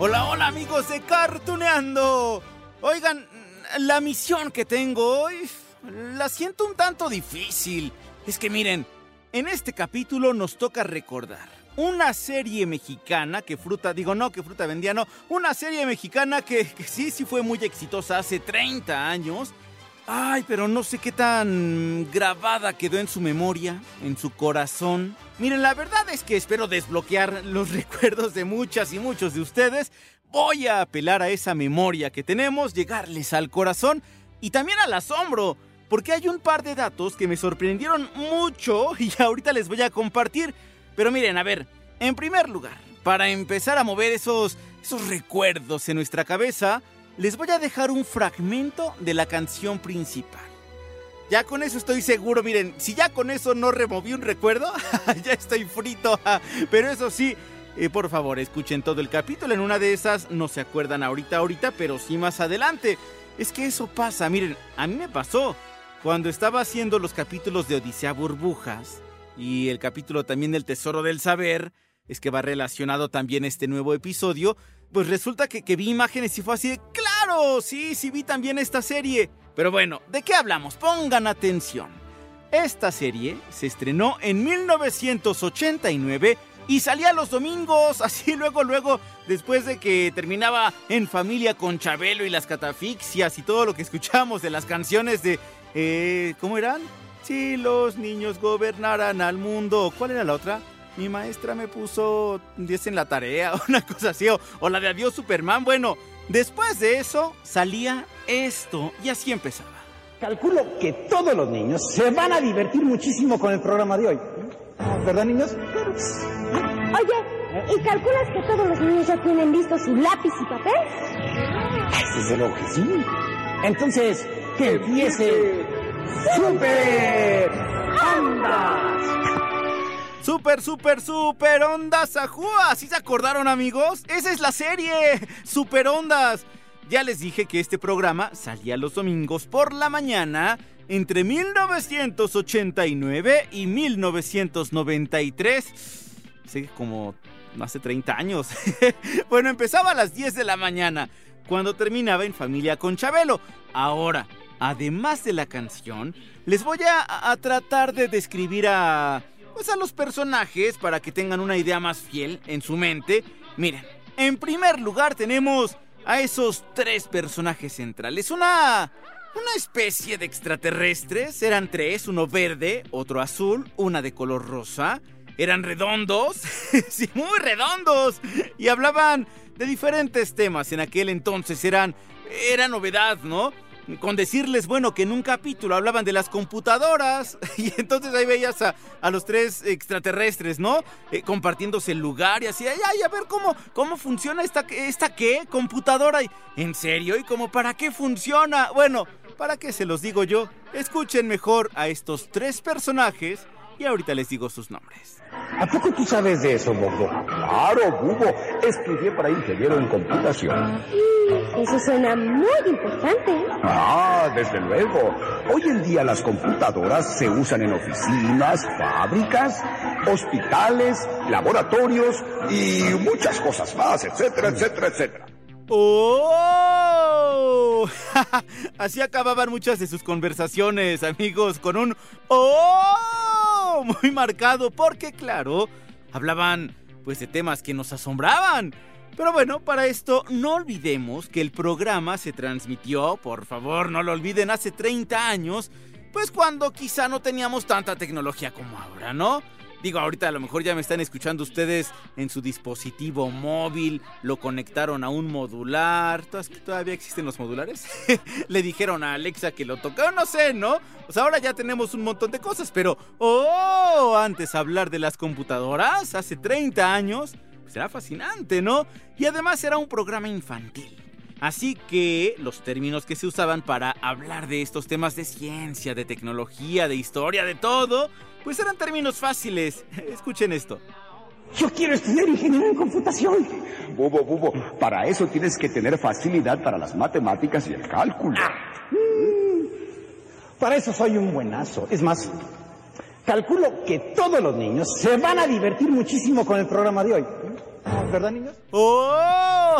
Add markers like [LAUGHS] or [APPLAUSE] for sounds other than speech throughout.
Hola, hola amigos de Cartuneando. Oigan, la misión que tengo hoy la siento un tanto difícil. Es que miren, en este capítulo nos toca recordar una serie mexicana que fruta, digo no, que fruta vendía, no, una serie mexicana que, que sí, sí fue muy exitosa hace 30 años. Ay, pero no sé qué tan grabada quedó en su memoria, en su corazón. Miren, la verdad es que espero desbloquear los [LAUGHS] recuerdos de muchas y muchos de ustedes. Voy a apelar a esa memoria que tenemos, llegarles al corazón y también al asombro, porque hay un par de datos que me sorprendieron mucho [LAUGHS] y ahorita les voy a compartir. Pero miren, a ver, en primer lugar, para empezar a mover esos, esos recuerdos en nuestra cabeza, les voy a dejar un fragmento de la canción principal. Ya con eso estoy seguro, miren, si ya con eso no removí un recuerdo, [LAUGHS] ya estoy frito. Pero eso sí, eh, por favor, escuchen todo el capítulo. En una de esas no se acuerdan ahorita, ahorita, pero sí más adelante. Es que eso pasa, miren, a mí me pasó. Cuando estaba haciendo los capítulos de Odisea Burbujas y el capítulo también del Tesoro del Saber, es que va relacionado también este nuevo episodio, pues resulta que, que vi imágenes y fue así de, claro, sí, sí vi también esta serie. Pero bueno, ¿de qué hablamos? Pongan atención. Esta serie se estrenó en 1989 y salía los domingos, [LAUGHS] así luego, luego, después de que terminaba en familia con Chabelo y las catafixias y todo lo que escuchamos de las canciones de... Eh, ¿Cómo eran? Si los niños gobernaran al mundo. ¿Cuál era la otra? Mi maestra me puso 10 en la tarea, [LAUGHS] una cosa así, o, o la de Adiós Superman. Bueno, después de eso salía esto y así empezaba. Calculo que todos los niños se van a divertir muchísimo con el programa de hoy. ¿Verdad, niños? Oye, ¿y calculas que todos los niños ya tienen listo su lápiz y papel? Desde luego que sí. Entonces, que empiece Super Ondas. Super, super, super ondas ajúa. ¿Sí se acordaron, amigos? Esa es la serie. Super ondas. Ya les dije que este programa salía los domingos por la mañana entre 1989 y 1993. Sí, como hace 30 años. [LAUGHS] bueno, empezaba a las 10 de la mañana, cuando terminaba en Familia con Chabelo. Ahora, además de la canción, les voy a, a tratar de describir a, pues a los personajes para que tengan una idea más fiel en su mente. Miren, en primer lugar tenemos a esos tres personajes centrales. Una. Una especie de extraterrestres. Eran tres: uno verde, otro azul, una de color rosa. Eran redondos. [LAUGHS] sí, muy redondos. Y hablaban de diferentes temas. En aquel entonces eran. Era novedad, ¿no? Con decirles, bueno, que en un capítulo hablaban de las computadoras. [LAUGHS] Y entonces ahí veías a, a los tres extraterrestres, ¿no? Eh, compartiéndose el lugar y así, ay, ay, a ver cómo, cómo funciona esta, esta qué, computadora. Y, ¿En serio? ¿Y cómo para qué funciona? Bueno, ¿para qué se los digo yo? Escuchen mejor a estos tres personajes y ahorita les digo sus nombres. ¿A poco tú sabes de eso, Bobo? Claro, Bubo. Estudié para ingeniero en computación. Eso suena muy importante. Ah, desde luego. Hoy en día las computadoras se usan en oficinas, fábricas, hospitales, laboratorios y muchas cosas más, etcétera, etcétera, etcétera. ¡Oh! [LAUGHS] Así acababan muchas de sus conversaciones, amigos, con un ¡Oh! Muy marcado, porque claro, hablaban pues de temas que nos asombraban. Pero bueno, para esto no olvidemos que el programa se transmitió, por favor no lo olviden, hace 30 años, pues cuando quizá no teníamos tanta tecnología como ahora, ¿no? Digo, ahorita a lo mejor ya me están escuchando ustedes en su dispositivo móvil, lo conectaron a un modular. ¿Todavía existen los modulares? [LAUGHS] Le dijeron a Alexa que lo tocaron, no sé, ¿no? Pues ahora ya tenemos un montón de cosas, pero, oh, antes hablar de las computadoras, hace 30 años, era fascinante, ¿no? Y además era un programa infantil. Así que los términos que se usaban para hablar de estos temas de ciencia, de tecnología, de historia, de todo, pues eran términos fáciles. [LAUGHS] Escuchen esto. Yo quiero estudiar ingeniería en computación. Bubo, bubo, para eso tienes que tener facilidad para las matemáticas y el cálculo. Mm, para eso soy un buenazo. Es más, calculo que todos los niños se van a divertir muchísimo con el programa de hoy. ¿Verdad, niños? ¡Oh!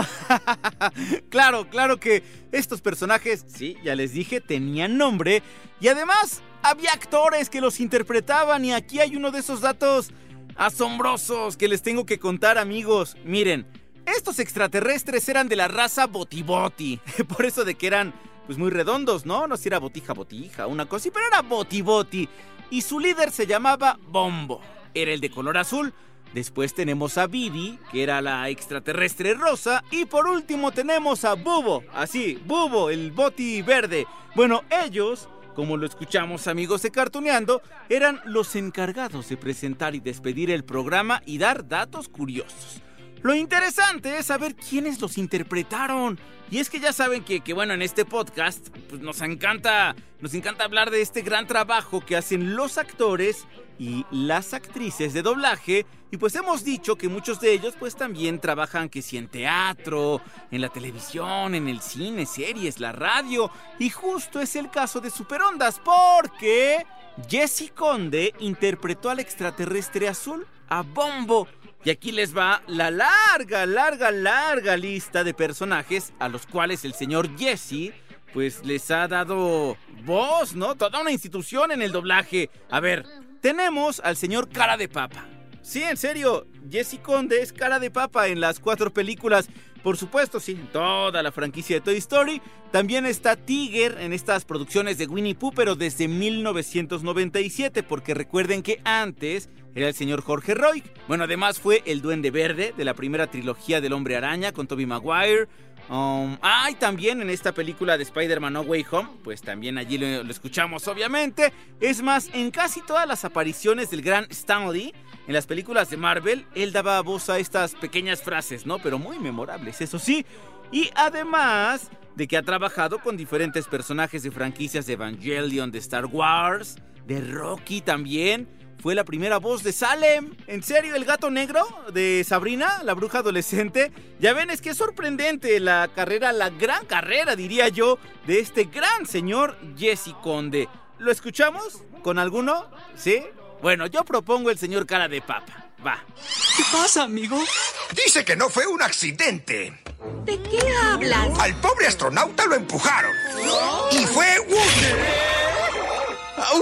[LAUGHS] claro, claro que estos personajes, sí, ya les dije, tenían nombre. Y además, había actores que los interpretaban. Y aquí hay uno de esos datos asombrosos que les tengo que contar, amigos. Miren, estos extraterrestres eran de la raza Botiboti. [LAUGHS] Por eso de que eran, pues muy redondos, ¿no? No si era botija, botija, una cosa pero era Botiboti. Y su líder se llamaba Bombo. Era el de color azul. Después tenemos a Bibi, que era la extraterrestre rosa. Y por último tenemos a Bubo, así, Bubo, el boti verde. Bueno, ellos, como lo escuchamos amigos de Cartuneando, eran los encargados de presentar y despedir el programa y dar datos curiosos. Lo interesante es saber quiénes los interpretaron. Y es que ya saben que, que, bueno, en este podcast pues nos encanta, nos encanta hablar de este gran trabajo que hacen los actores y las actrices de doblaje. Y pues hemos dicho que muchos de ellos pues también trabajan que si en teatro, en la televisión, en el cine, series, la radio. Y justo es el caso de Superondas porque Jessie Conde interpretó al extraterrestre azul, a Bombo. Y aquí les va la larga, larga, larga lista de personajes a los cuales el señor Jesse pues les ha dado voz, ¿no? Toda una institución en el doblaje. A ver, tenemos al señor Cara de Papa. Sí, en serio, Jesse Conde es Cara de Papa en las cuatro películas. Por supuesto, sí, toda la franquicia de Toy Story. También está Tiger en estas producciones de Winnie Pooh, pero desde 1997, porque recuerden que antes era el señor Jorge Roy. Bueno, además fue el Duende Verde de la primera trilogía del Hombre Araña con Tobey Maguire. Um, ah, y también en esta película de Spider-Man No Way Home, pues también allí lo, lo, escuchamos obviamente. Es más, en casi todas las apariciones del gran Stanley, en las películas de Marvel, él daba voz a estas pequeñas frases, ¿no? Pero muy memorables, eso sí. Y además de que ha trabajado con diferentes personajes de franquicias de Evangelion, de Star Wars, de Rocky también. Fue la primera voz de Salem. ¿En serio? ¿El gato negro de Sabrina, la bruja adolescente? Ya ven, es que es sorprendente la carrera, la gran carrera, diría yo, de este gran señor Jesse Conde. ¿Lo escuchamos? ¿Con alguno? ¿Sí? Bueno, yo propongo el señor cara de papa. Va. ¿Qué pasa, amigo? Dice que no fue un accidente. ¿De qué hablas? Al pobre astronauta lo empujaron. Y fue un...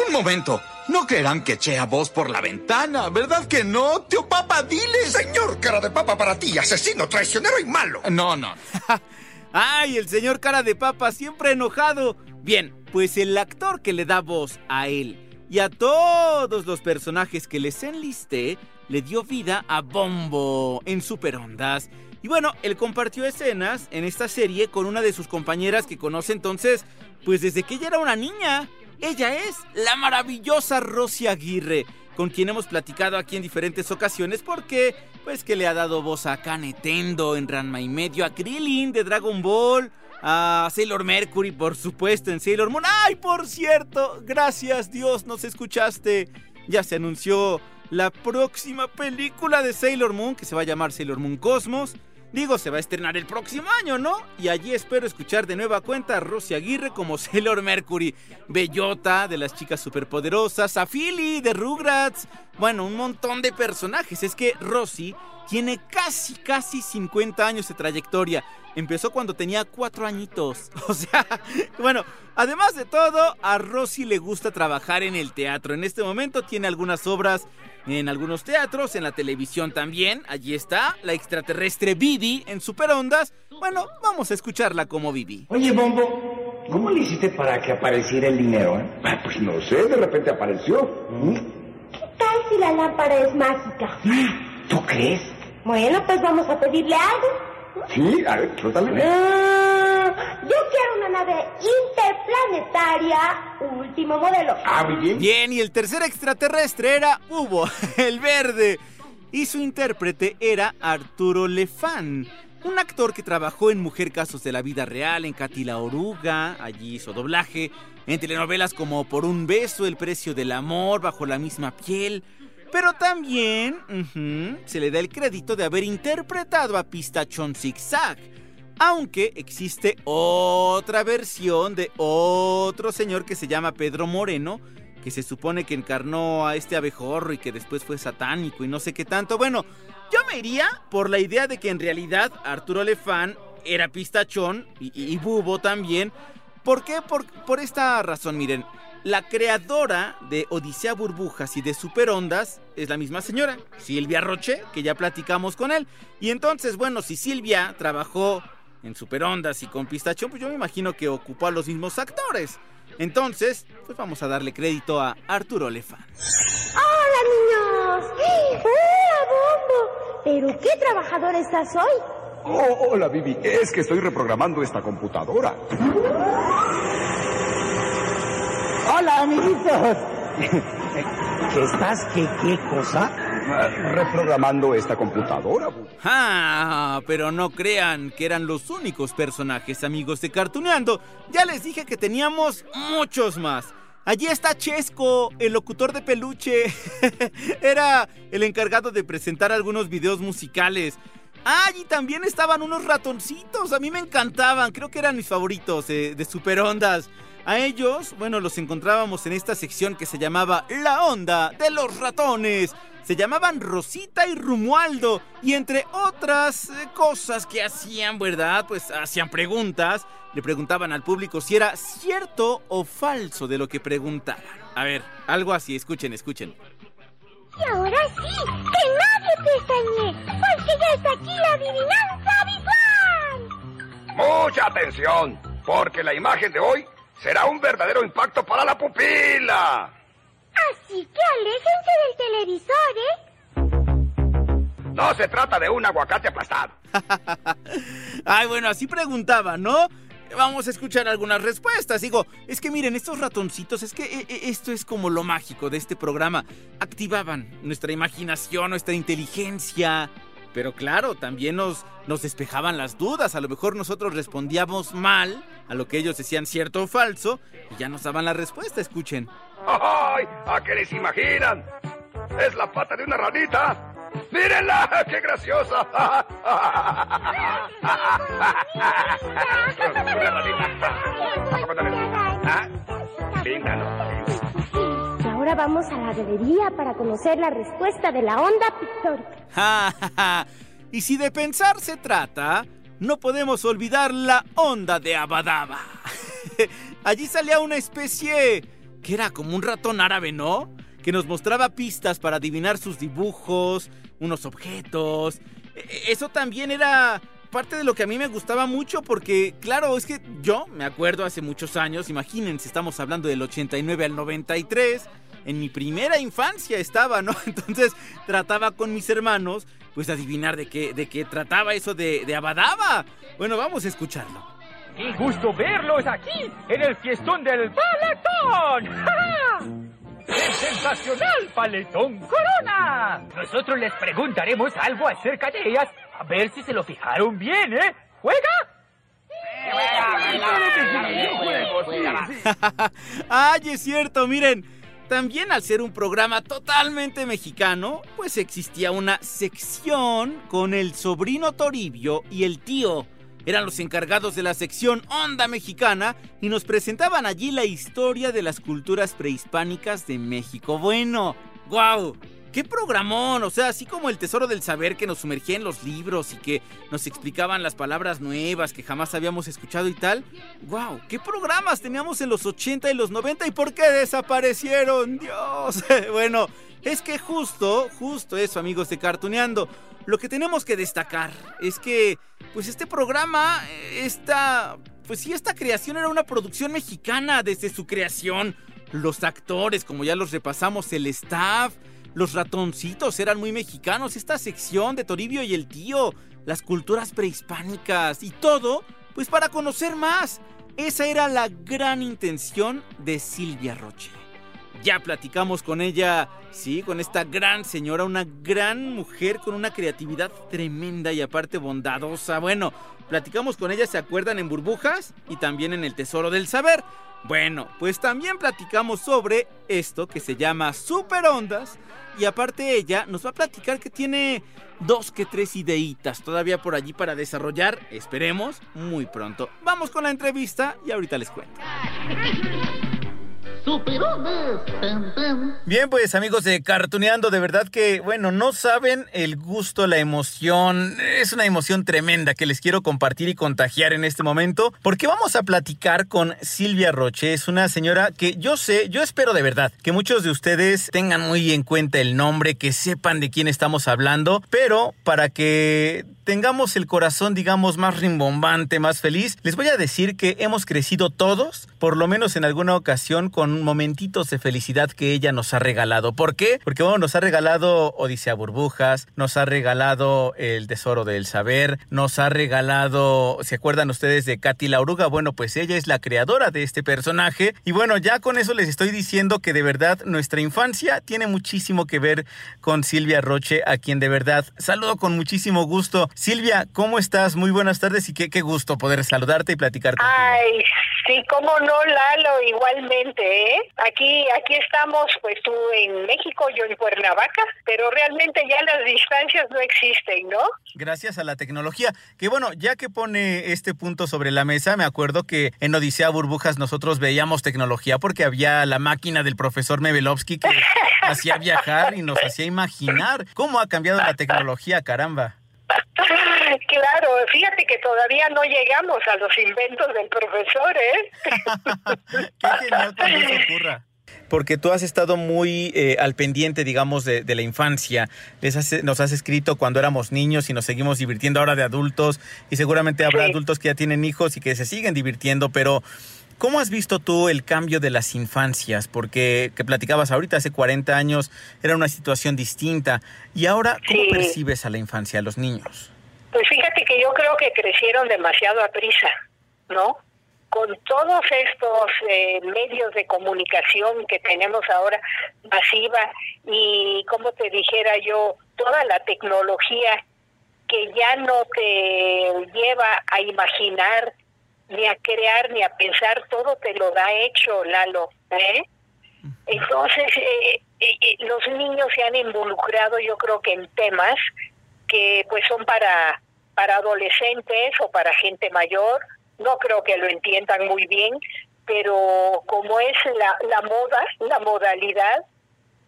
Un momento. No creerán que eché a vos por la ventana, ¿verdad que no? Tío Papa, diles. Señor cara de papa para ti, asesino, traicionero y malo. No, no. [LAUGHS] Ay, el señor cara de papa siempre enojado. Bien, pues el actor que le da voz a él y a todos los personajes que les enlisté le dio vida a Bombo en Superondas. Y bueno, él compartió escenas en esta serie con una de sus compañeras que conoce entonces, pues desde que ella era una niña. Ella es la maravillosa Rosy Aguirre, con quien hemos platicado aquí en diferentes ocasiones porque, pues que le ha dado voz a Kanetendo en Ranma y medio, a Krillin de Dragon Ball, a Sailor Mercury, por supuesto, en Sailor Moon. ¡Ay, por cierto! Gracias Dios, nos escuchaste. Ya se anunció la próxima película de Sailor Moon, que se va a llamar Sailor Moon Cosmos. Digo, se va a estrenar el próximo año, ¿no? Y allí espero escuchar de nueva cuenta a Rosy Aguirre como [LAUGHS] Sailor Mercury, Bellota de las chicas superpoderosas, a Philly de Rugrats. Bueno, un montón de personajes. Es que Rosy tiene casi, casi 50 años de trayectoria. Empezó cuando tenía cuatro añitos. [LAUGHS] O sea, bueno, además de todo, a Rosy le gusta trabajar en el teatro. En este momento tiene algunas obras en algunos teatros, en la televisión también. Allí está, la extraterrestre Bibi en Superondas. Bueno, vamos a escucharla como Bibi. Oye, Bombo, ¿cómo le hiciste para que apareciera el dinero? eh? Ah, Pues no sé, de repente apareció. ¿Qué tal si la lámpara es mágica? ¿Tú crees? Bueno, pues vamos a pedirle algo. Sí, a ver, suéltale. Ah, yo quiero una nave interplanetaria, último modelo. Ah, muy bien. Bien, y el tercer extraterrestre era Hugo, [LAUGHS] el verde. Y su intérprete era Arturo Lefán, un actor que trabajó en Mujer Casos de la Vida Real, en Katy la Oruga, allí hizo doblaje, en telenovelas como Por un beso, El precio del amor, Bajo la misma piel. Pero también se le da el crédito de haber interpretado a Pistachón Zigzag. Aunque existe otra versión de otro señor que se llama Pedro Moreno, que se supone que encarnó a este abejorro y que después fue satánico y no sé qué tanto. Bueno, yo me iría por la idea de que en realidad Arturo Lefán era pistachón y, y- y bubo también. ¿Por qué? Por, por esta razón, miren. La creadora de Odisea Burbujas y de Superondas es la misma señora, Silvia Roche, que ya platicamos con él. Y entonces, bueno, si Silvia trabajó en Superondas y con Pistachón, pues yo me imagino que ocupó a los mismos actores. Entonces, pues vamos a darle crédito a Arturo Lefán. ¡Hola, niños! ¡Hola, Bombo! ¿Pero qué trabajador estás hoy? Oh, hola, Bibi. Es que estoy reprogramando esta computadora. Hola, amiguitos. ¿Qué [LAUGHS] estás? ¿Qué, qué cosa? Reprogramando esta computadora. Ah, pero no crean que eran los únicos personajes amigos de Cartuneando. Ya les dije que teníamos muchos más. Allí está Chesco, el locutor de peluche. [LAUGHS] Era el encargado de presentar algunos videos musicales. Ah, y también estaban unos ratoncitos. A mí me encantaban. Creo que eran mis favoritos eh, de Superondas. A ellos, bueno, los encontrábamos en esta sección que se llamaba La Onda de los Ratones. Se llamaban Rosita y Rumualdo. Y entre otras eh, cosas que hacían, ¿verdad? Pues hacían preguntas. Le preguntaban al público si era cierto o falso de lo que preguntaban. A ver, algo así, escuchen, escuchen. Y ahora sí, que nadie pestañe, porque ya está aquí la adivinanza visual. Mucha atención, porque la imagen de hoy será un verdadero impacto para la pupila. Así que aléjense del televisor, ¿eh? No se trata de un aguacate aplastado. [LAUGHS] Ay, bueno, así preguntaba, ¿no? Vamos a escuchar algunas respuestas. Digo, es que miren, estos ratoncitos, es que eh, eh, esto es como lo mágico de este programa. Activaban nuestra imaginación, nuestra inteligencia. Pero claro, también nos, nos despejaban las dudas. A lo mejor nosotros respondíamos mal a lo que ellos decían cierto o falso y ya nos daban la respuesta. Escuchen. ¡Ay! ¿A qué les imaginan? Es la pata de una ranita. ¡Mírenla! [LAUGHS] ¡Qué graciosa! [LAUGHS] [LAUGHS] Una ranita. ¿Ah? Linda, ¿no? Ahora vamos a la galería para conocer la respuesta de la onda pictórica. [LAUGHS] Ja, ja, ja. y si de pensar se trata, no podemos olvidar la onda de Abadaba. [LAUGHS] Allí salía una especie que era como un ratón árabe, ¿no? Que nos mostraba pistas para adivinar sus dibujos, unos objetos. E- Eso también era parte de lo que a mí me gustaba mucho porque, claro, es que yo me acuerdo hace muchos años, imagínense, estamos hablando del 89 al 93, en mi primera infancia estaba, ¿no? [LAUGHS] Entonces trataba con mis hermanos, pues adivinar de qué, de qué trataba eso de, de Abadaba. Bueno, vamos a escucharlo. ¡Qué gusto verlos aquí en el fiestón del Paletón! [LAUGHS] ¡Ja, ja! ¡El sensacional Paletón Corona! Nosotros les preguntaremos algo acerca de ellas, a ver si se lo fijaron bien, ¿eh? ¿Juega? Ay, es cierto, miren. También al ser un programa totalmente mexicano, pues existía una sección con el sobrino Toribio y el tío. Eran los encargados de la sección Onda Mexicana y nos presentaban allí la historia de las culturas prehispánicas de México. Bueno, ¡guau! Qué programón, o sea, así como el tesoro del saber que nos sumergía en los libros y que nos explicaban las palabras nuevas que jamás habíamos escuchado y tal. ¡Wow! ¿Qué programas teníamos en los 80 y los 90 y por qué desaparecieron? Dios. [LAUGHS] bueno, es que justo, justo eso, amigos de Cartuneando. Lo que tenemos que destacar es que, pues este programa, esta, pues sí, esta creación era una producción mexicana desde su creación. Los actores, como ya los repasamos, el staff, los ratoncitos eran muy mexicanos. Esta sección de Toribio y el tío, las culturas prehispánicas y todo, pues para conocer más. Esa era la gran intención de Silvia Roche. Ya platicamos con ella, sí, con esta gran señora, una gran mujer con una creatividad tremenda y aparte bondadosa. Bueno, platicamos con ella, ¿se acuerdan? En burbujas y también en el Tesoro del Saber. Bueno, pues también platicamos sobre esto que se llama Super Ondas. Y aparte ella nos va a platicar que tiene dos que tres ideitas todavía por allí para desarrollar, esperemos, muy pronto. Vamos con la entrevista y ahorita les cuento. [LAUGHS] Bien, pues amigos de Cartuneando, de verdad que, bueno, no saben el gusto, la emoción. Es una emoción tremenda que les quiero compartir y contagiar en este momento, porque vamos a platicar con Silvia Roche. Es una señora que yo sé, yo espero de verdad que muchos de ustedes tengan muy en cuenta el nombre, que sepan de quién estamos hablando, pero para que tengamos el corazón, digamos, más rimbombante, más feliz, les voy a decir que hemos crecido todos, por lo menos en alguna ocasión, con momentitos de felicidad que ella nos ha regalado. ¿Por qué? Porque bueno, nos ha regalado Odisea Burbujas, nos ha regalado El Tesoro del Saber, nos ha regalado, ¿se acuerdan ustedes de Katy la Oruga? Bueno, pues ella es la creadora de este personaje. Y bueno, ya con eso les estoy diciendo que de verdad nuestra infancia tiene muchísimo que ver con Silvia Roche, a quien de verdad saludo con muchísimo gusto. Silvia, ¿cómo estás? Muy buenas tardes y qué, qué gusto poder saludarte y platicar contigo. Ay, sí, cómo no, Lalo, igualmente, ¿eh? Aquí, aquí estamos, pues tú en México, yo en Cuernavaca, pero realmente ya las distancias no existen, ¿no? Gracias a la tecnología. Que bueno, ya que pone este punto sobre la mesa, me acuerdo que en Odisea Burbujas nosotros veíamos tecnología porque había la máquina del profesor Mebelovsky que [LAUGHS] hacía viajar y nos hacía imaginar cómo ha cambiado la tecnología, caramba. [LAUGHS] Claro, fíjate que todavía no llegamos a los inventos del profesor, ¿eh? [LAUGHS] Qué genial cuando eso ocurra. Porque tú has estado muy eh, al pendiente, digamos, de, de la infancia. Les has- nos has escrito cuando éramos niños y nos seguimos divirtiendo ahora de adultos. Y seguramente habrá Sí. adultos que ya tienen hijos y que se siguen divirtiendo. Pero, ¿cómo has visto tú el cambio de las infancias? Porque que platicabas ahorita, hace 40 años era una situación distinta. Y ahora, ¿cómo Sí. percibes a la infancia, a los niños? Pues fíjate que yo creo que crecieron demasiado a prisa, ¿no? Con todos estos eh, medios de comunicación que tenemos ahora masiva y, como te dijera yo, toda la tecnología que ya no te lleva a imaginar, ni a crear, ni a pensar, todo te lo da hecho, Lalo, ¿eh? Entonces, eh, eh, los niños se han involucrado, yo creo que en temas que pues son para, para adolescentes o para gente mayor. No creo que lo entiendan muy bien, pero como es la, la moda, la modalidad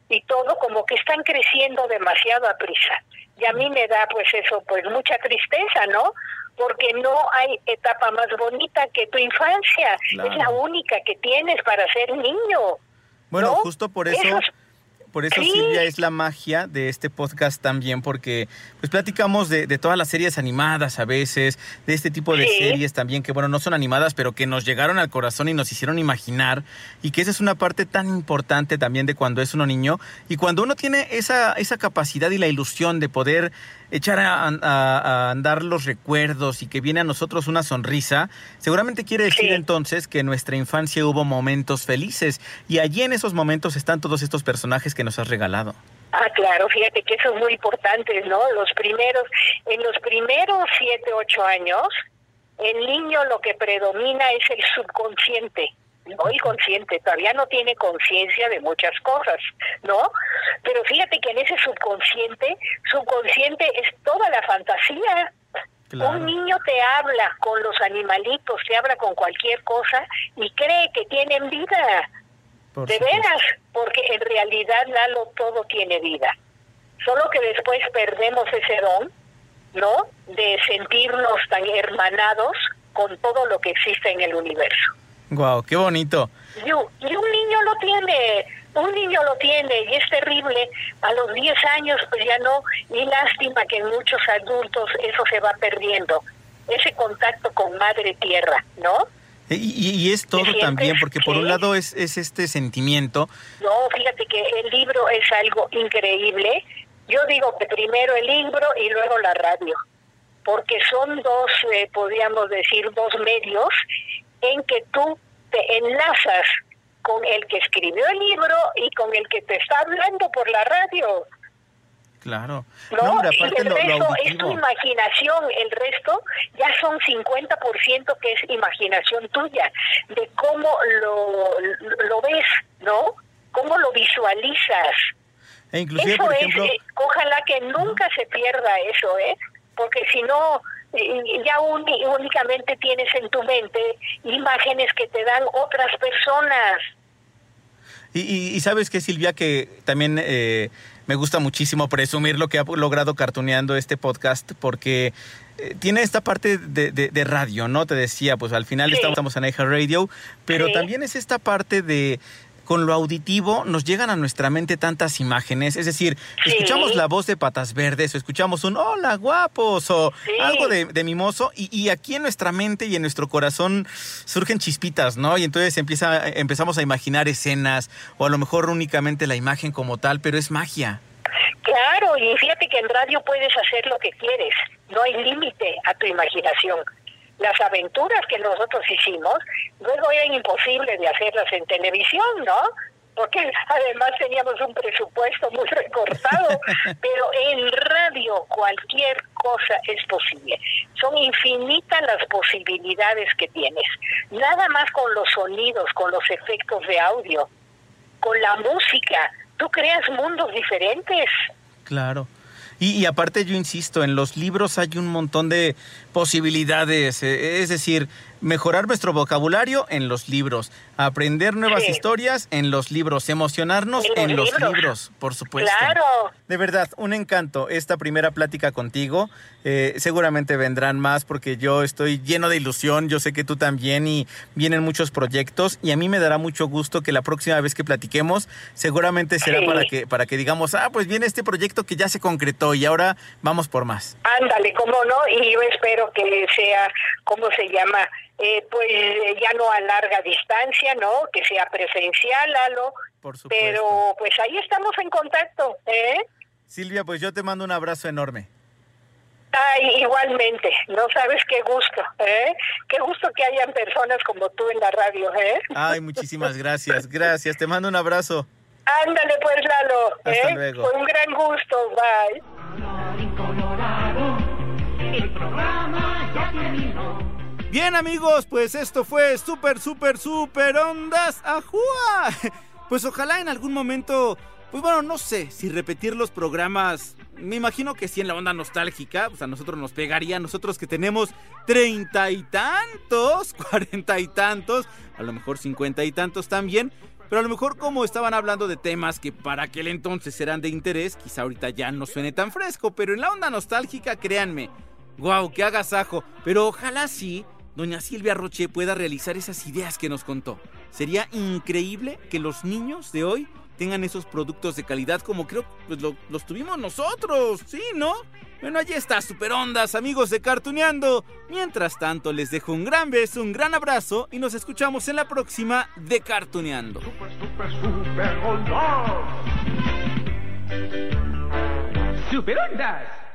y todo, como que están creciendo demasiado a prisa. Y a mí me da pues eso, pues mucha tristeza, ¿no? Porque no hay etapa más bonita que tu infancia. Claro. Es la única que tienes para ser niño. Bueno, ¿no? justo por eso, Esos- por eso Sí. Silvia es la magia de este podcast también, porque pues platicamos de, de todas las series animadas a veces, de este tipo de Sí. series también que bueno, no son animadas, pero que nos llegaron al corazón y nos hicieron imaginar, y que esa es una parte tan importante también de cuando es uno niño, y cuando uno tiene esa, esa capacidad y la ilusión de poder echar a, a- a andar los recuerdos y que viene a nosotros una sonrisa, seguramente quiere decir Sí. entonces que en nuestra infancia hubo momentos felices y allí en esos momentos están todos estos personajes que nos has regalado. Ah, claro, fíjate que eso es muy importante, ¿no? Los primeros, en los primeros siete, ocho años, el niño lo que predomina es el subconsciente, no consciente, todavía no tiene conciencia de muchas cosas, ¿no? Pero fíjate que en ese subconsciente, subconsciente es toda la fantasía. Un niño te habla con los animalitos, te habla con cualquier cosa y cree que tienen vida. Por de supuesto. veras, porque en realidad, Lalo, todo tiene vida. Solo que después perdemos ese don, ¿no? De sentirnos tan hermanados con todo lo que existe en el universo. Wow, qué bonito. Y, un- y un niño lo tiene, un niño lo tiene y es terrible. A los 10 años pues ya no, y lástima que en muchos adultos eso se va perdiendo. Ese contacto con madre tierra, ¿no? Y, y- es todo también, porque por un lado es, es este sentimiento, No, fíjate que el libro es algo increíble. Yo digo que primero el libro y luego la radio, porque son dos, eh, podríamos decir, dos medios en que tú te enlazas con el que escribió el libro y con el que te está hablando por la radio. claro. ¿no? No, hombre, y el lo, lo resto es tu imaginación, el resto ya son 50% que es imaginación tuya, de cómo lo, lo ves, ¿no? Cómo lo visualizas. E inclusive, eso por es, eh, ojalá que nunca se pierda eso, ¿eh? Porque si no, eh, ya uni- únicamente tienes en tu mente imágenes que te dan otras personas. y, y- y sabes que Silvia, que también eh, me gusta muchísimo presumir lo que ha logrado cartuneando este podcast, porque eh, tiene esta parte de, de- de radio, ¿no? Te decía, pues al final Sí. estamos en iHeart Radio, pero Sí. también es esta parte de con lo auditivo nos llegan a nuestra mente tantas imágenes, es decir, Sí. escuchamos la voz de Patas Verdes o escuchamos un hola guapos o Sí. algo de, de mimoso y, y aquí en nuestra mente y en nuestro corazón surgen chispitas, ¿no? Y entonces empieza, empezamos a imaginar escenas o a lo mejor únicamente la imagen como tal, pero es magia. Claro, y fíjate que en radio puedes hacer lo que quieres, no hay límite a tu imaginación. Las aventuras que nosotros hicimos, luego eran imposible de hacerlas en televisión, ¿no? Porque además teníamos un presupuesto muy recortado, [LAUGHS] pero en radio cualquier cosa es posible. Son infinitas las posibilidades que tienes. Nada más con los sonidos, con los efectos de audio, con la música, tú creas mundos diferentes. Claro. Y, y aparte yo insisto, en los libros hay un montón de posibilidades, eh, es decir, mejorar nuestro vocabulario en los libros, aprender nuevas Sí. historias en los libros, emocionarnos En en los los libros. libros, por supuesto. Claro. De verdad, un encanto esta primera plática contigo. Eh, seguramente vendrán más porque yo estoy lleno de ilusión, yo sé que tú también y vienen muchos proyectos y a mí me dará mucho gusto que la próxima vez que platiquemos seguramente será Sí. para que para que digamos, ah, pues viene este proyecto que ya se concretó y ahora vamos por más. Ándale, cómo no, y yo espero que sea, ¿cómo se llama? Eh, pues eh, ya no a larga distancia, ¿no? Que sea presencial, Lalo. Por supuesto. Pero pues ahí estamos en contacto, ¿eh? Silvia, pues yo te mando un abrazo enorme. Ay, igualmente, no sabes qué gusto, ¿eh? Qué gusto que hayan personas como tú en la radio, ¿eh? Ay, muchísimas gracias. Gracias, te mando un abrazo. Ándale pues, Lalo, Hasta ¿eh? luego. Fue un gran gusto, bye. Bien amigos, pues esto fue Super, Super, Super Ondas Ajúa. Pues ojalá en algún momento, pues bueno, no sé si repetir los programas, me imagino que sí en la onda nostálgica, pues a nosotros nos pegaría, nosotros que tenemos treinta y tantos, [LAUGHS] cuarenta y tantos, a lo mejor cincuenta y tantos también. Pero a lo mejor como estaban hablando de temas que para aquel entonces eran de interés, quizá ahorita ya no suene tan fresco, pero en la onda nostálgica, créanme, Guau, qué agasajo. Pero ojalá sí, doña Silvia Roche pueda realizar esas ideas que nos contó. Sería increíble que los niños de hoy tengan esos productos de calidad como creo pues, lo- los tuvimos nosotros, ¿sí, no? Bueno, allí está, super ondas, amigos de Cartuneando. Mientras tanto, les dejo un gran beso, un gran abrazo y nos escuchamos en la próxima de Cartuneando. Super Ondas.